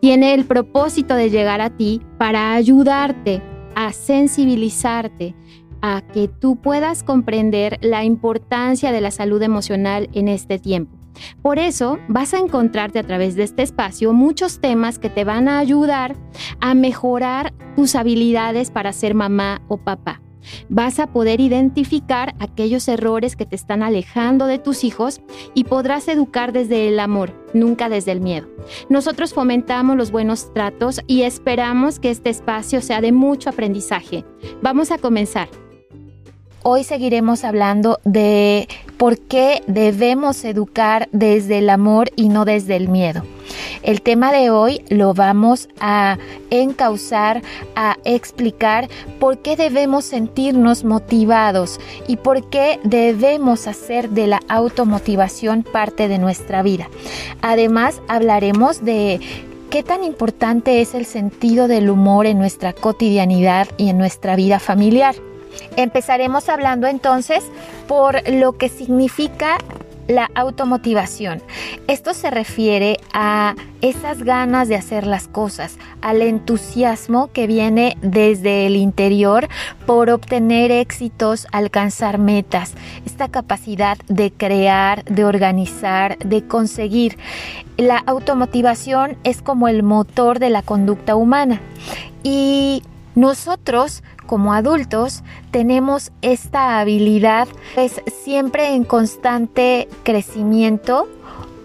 tiene el propósito de llegar a ti para ayudarte a sensibilizarte, a que tú puedas comprender la importancia de la salud emocional en este tiempo. Por eso vas a encontrarte a través de este espacio muchos temas que te van a ayudar a mejorar tus habilidades para ser mamá o papá. Vas a poder identificar aquellos errores que te están alejando de tus hijos y podrás educar desde el amor, nunca desde el miedo. Nosotros fomentamos los buenos tratos y esperamos que este espacio sea de mucho aprendizaje. Vamos a comenzar. Hoy seguiremos hablando de por qué debemos educar desde el amor y no desde el miedo. El tema de hoy lo vamos a encauzar, a explicar por qué debemos sentirnos motivados y por qué debemos hacer de la automotivación parte de nuestra vida. Además, hablaremos de ¿Qué tan importante es el sentido del humor en nuestra cotidianidad y en nuestra vida familiar? Empezaremos hablando entonces por lo que significa la automotivación. Esto se refiere a esas ganas de hacer las cosas, al entusiasmo que viene desde el interior por obtener éxitos, alcanzar metas, esta capacidad de crear, de organizar, de conseguir. La automotivación es como el motor de la conducta humana y nosotros como adultos tenemos esta habilidad, es siempre en constante crecimiento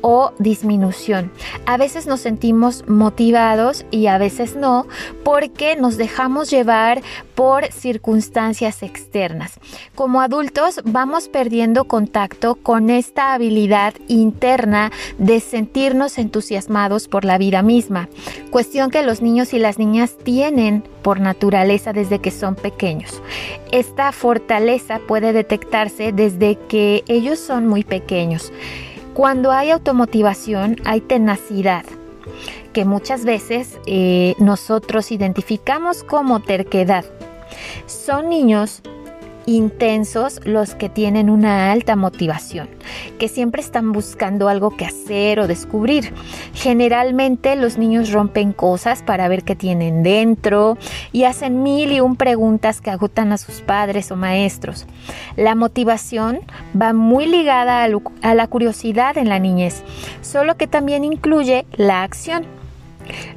o disminución. A veces nos sentimos motivados y a veces no porque nos dejamos llevar por circunstancias externas. Como adultos vamos perdiendo contacto con esta habilidad interna de sentirnos entusiasmados por la vida misma, cuestión que los niños y las niñas tienen por naturaleza desde que son pequeños. Esta fortaleza puede detectarse desde que ellos son muy pequeños. Cuando hay automotivación, hay tenacidad, que muchas veces eh, nosotros identificamos como terquedad. Son niños intensos los que tienen una alta motivación, que siempre están buscando algo que hacer o descubrir. Generalmente los niños rompen cosas para ver qué tienen dentro y hacen mil y un preguntas que agotan a sus padres o maestros. La motivación va muy ligada a la curiosidad en la niñez, solo que también incluye la acción.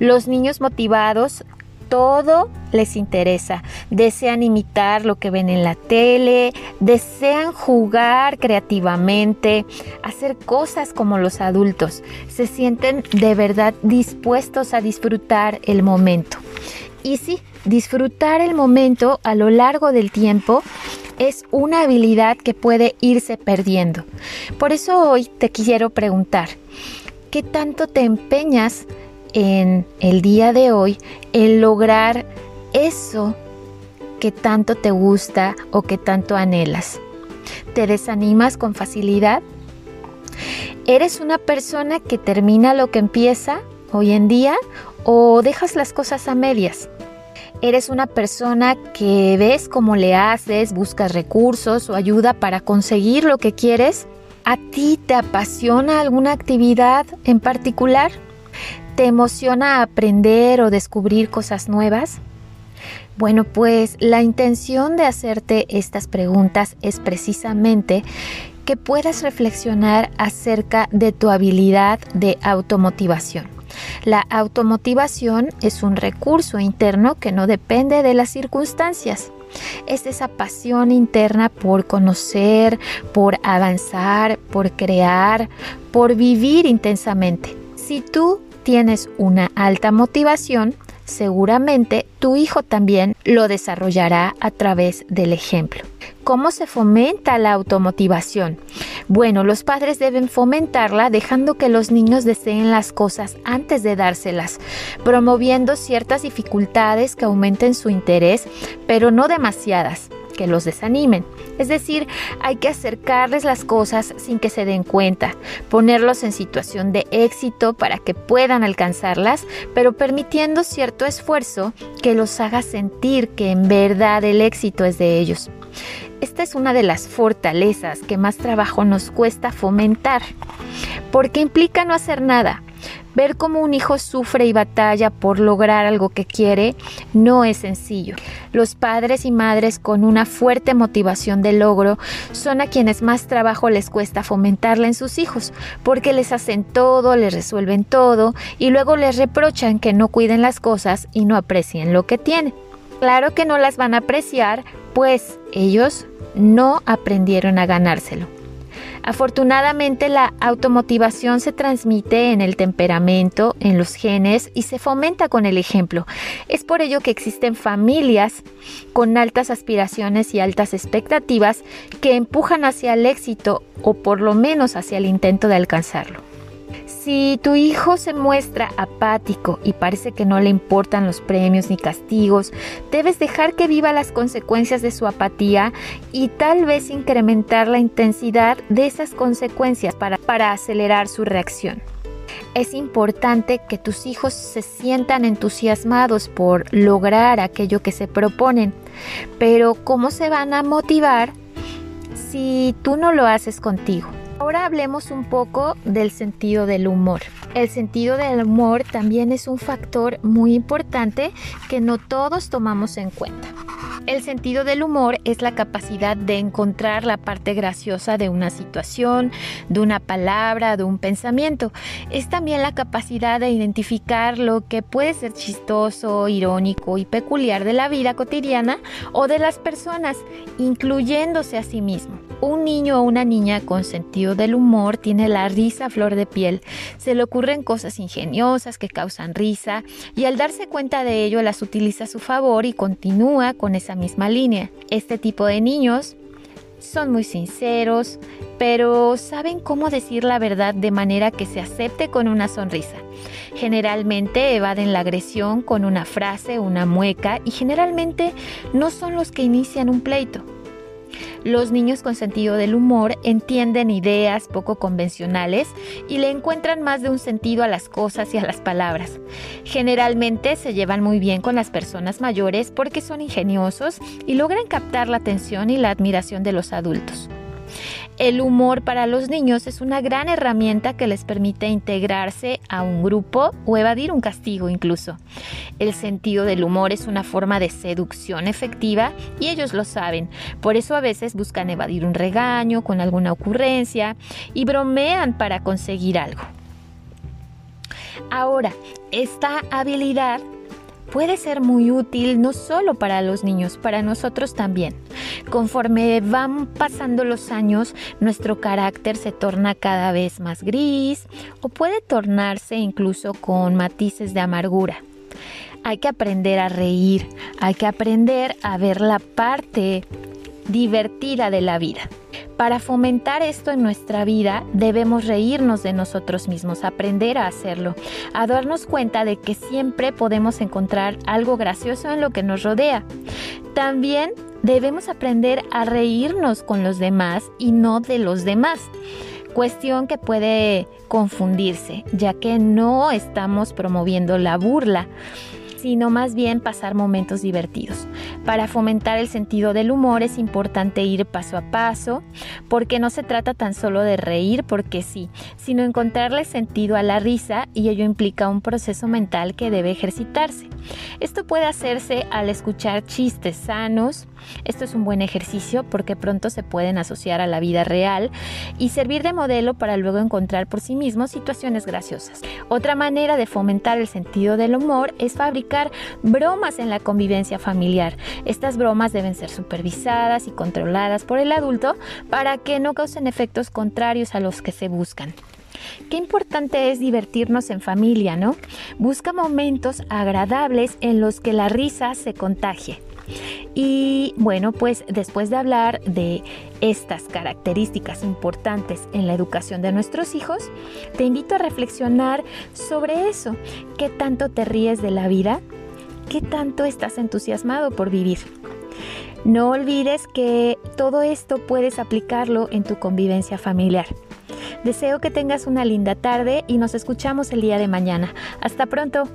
Los niños motivados todo les interesa. Desean imitar lo que ven en la tele, desean jugar creativamente, hacer cosas como los adultos. Se sienten de verdad dispuestos a disfrutar el momento. Y sí, disfrutar el momento a lo largo del tiempo es una habilidad que puede irse perdiendo. Por eso hoy te quiero preguntar, ¿qué tanto te empeñas en el día de hoy en lograr eso que tanto te gusta o que tanto anhelas. ¿Te desanimas con facilidad? ¿Eres una persona que termina lo que empieza hoy en día o dejas las cosas a medias? ¿Eres una persona que ves cómo le haces, buscas recursos o ayuda para conseguir lo que quieres? ¿A ti te apasiona alguna actividad en particular? ¿Te emociona aprender o descubrir cosas nuevas? Bueno, pues la intención de hacerte estas preguntas es precisamente que puedas reflexionar acerca de tu habilidad de automotivación. La automotivación es un recurso interno que no depende de las circunstancias. Es esa pasión interna por conocer, por avanzar, por crear, por vivir intensamente. Si tú tienes una alta motivación, seguramente tu hijo también lo desarrollará a través del ejemplo. ¿Cómo se fomenta la automotivación? Bueno, los padres deben fomentarla dejando que los niños deseen las cosas antes de dárselas, promoviendo ciertas dificultades que aumenten su interés, pero no demasiadas que los desanimen. Es decir, hay que acercarles las cosas sin que se den cuenta, ponerlos en situación de éxito para que puedan alcanzarlas, pero permitiendo cierto esfuerzo que los haga sentir que en verdad el éxito es de ellos. Esta es una de las fortalezas que más trabajo nos cuesta fomentar, porque implica no hacer nada, Ver cómo un hijo sufre y batalla por lograr algo que quiere no es sencillo. Los padres y madres con una fuerte motivación de logro son a quienes más trabajo les cuesta fomentarla en sus hijos, porque les hacen todo, les resuelven todo y luego les reprochan que no cuiden las cosas y no aprecien lo que tienen. Claro que no las van a apreciar, pues ellos no aprendieron a ganárselo. Afortunadamente la automotivación se transmite en el temperamento, en los genes y se fomenta con el ejemplo. Es por ello que existen familias con altas aspiraciones y altas expectativas que empujan hacia el éxito o por lo menos hacia el intento de alcanzarlo. Si tu hijo se muestra apático y parece que no le importan los premios ni castigos, debes dejar que viva las consecuencias de su apatía y tal vez incrementar la intensidad de esas consecuencias para, para acelerar su reacción. Es importante que tus hijos se sientan entusiasmados por lograr aquello que se proponen, pero ¿cómo se van a motivar si tú no lo haces contigo? Ahora hablemos un poco del sentido del humor. El sentido del humor también es un factor muy importante que no todos tomamos en cuenta. El sentido del humor es la capacidad de encontrar la parte graciosa de una situación, de una palabra, de un pensamiento. Es también la capacidad de identificar lo que puede ser chistoso, irónico y peculiar de la vida cotidiana o de las personas, incluyéndose a sí mismo. Un niño o una niña con sentido del humor tiene la risa a flor de piel. Se le ocurren cosas ingeniosas que causan risa y al darse cuenta de ello las utiliza a su favor y continúa con esa misma línea. Este tipo de niños son muy sinceros, pero saben cómo decir la verdad de manera que se acepte con una sonrisa. Generalmente evaden la agresión con una frase, una mueca y generalmente no son los que inician un pleito. Los niños con sentido del humor entienden ideas poco convencionales y le encuentran más de un sentido a las cosas y a las palabras. Generalmente se llevan muy bien con las personas mayores porque son ingeniosos y logran captar la atención y la admiración de los adultos. El humor para los niños es una gran herramienta que les permite integrarse a un grupo o evadir un castigo incluso. El sentido del humor es una forma de seducción efectiva y ellos lo saben. Por eso a veces buscan evadir un regaño con alguna ocurrencia y bromean para conseguir algo. Ahora, esta habilidad puede ser muy útil no solo para los niños, para nosotros también. Conforme van pasando los años, nuestro carácter se torna cada vez más gris o puede tornarse incluso con matices de amargura. Hay que aprender a reír, hay que aprender a ver la parte divertida de la vida. Para fomentar esto en nuestra vida debemos reírnos de nosotros mismos, aprender a hacerlo, a darnos cuenta de que siempre podemos encontrar algo gracioso en lo que nos rodea. También debemos aprender a reírnos con los demás y no de los demás cuestión que puede confundirse, ya que no estamos promoviendo la burla sino más bien pasar momentos divertidos. Para fomentar el sentido del humor es importante ir paso a paso, porque no se trata tan solo de reír porque sí, sino encontrarle sentido a la risa y ello implica un proceso mental que debe ejercitarse. Esto puede hacerse al escuchar chistes sanos, esto es un buen ejercicio porque pronto se pueden asociar a la vida real y servir de modelo para luego encontrar por sí mismos situaciones graciosas. Otra manera de fomentar el sentido del humor es fabricar bromas en la convivencia familiar. Estas bromas deben ser supervisadas y controladas por el adulto para que no causen efectos contrarios a los que se buscan. Qué importante es divertirnos en familia, ¿no? Busca momentos agradables en los que la risa se contagie. Y bueno, pues después de hablar de estas características importantes en la educación de nuestros hijos, te invito a reflexionar sobre eso. ¿Qué tanto te ríes de la vida? ¿Qué tanto estás entusiasmado por vivir? No olvides que todo esto puedes aplicarlo en tu convivencia familiar. Deseo que tengas una linda tarde y nos escuchamos el día de mañana. Hasta pronto.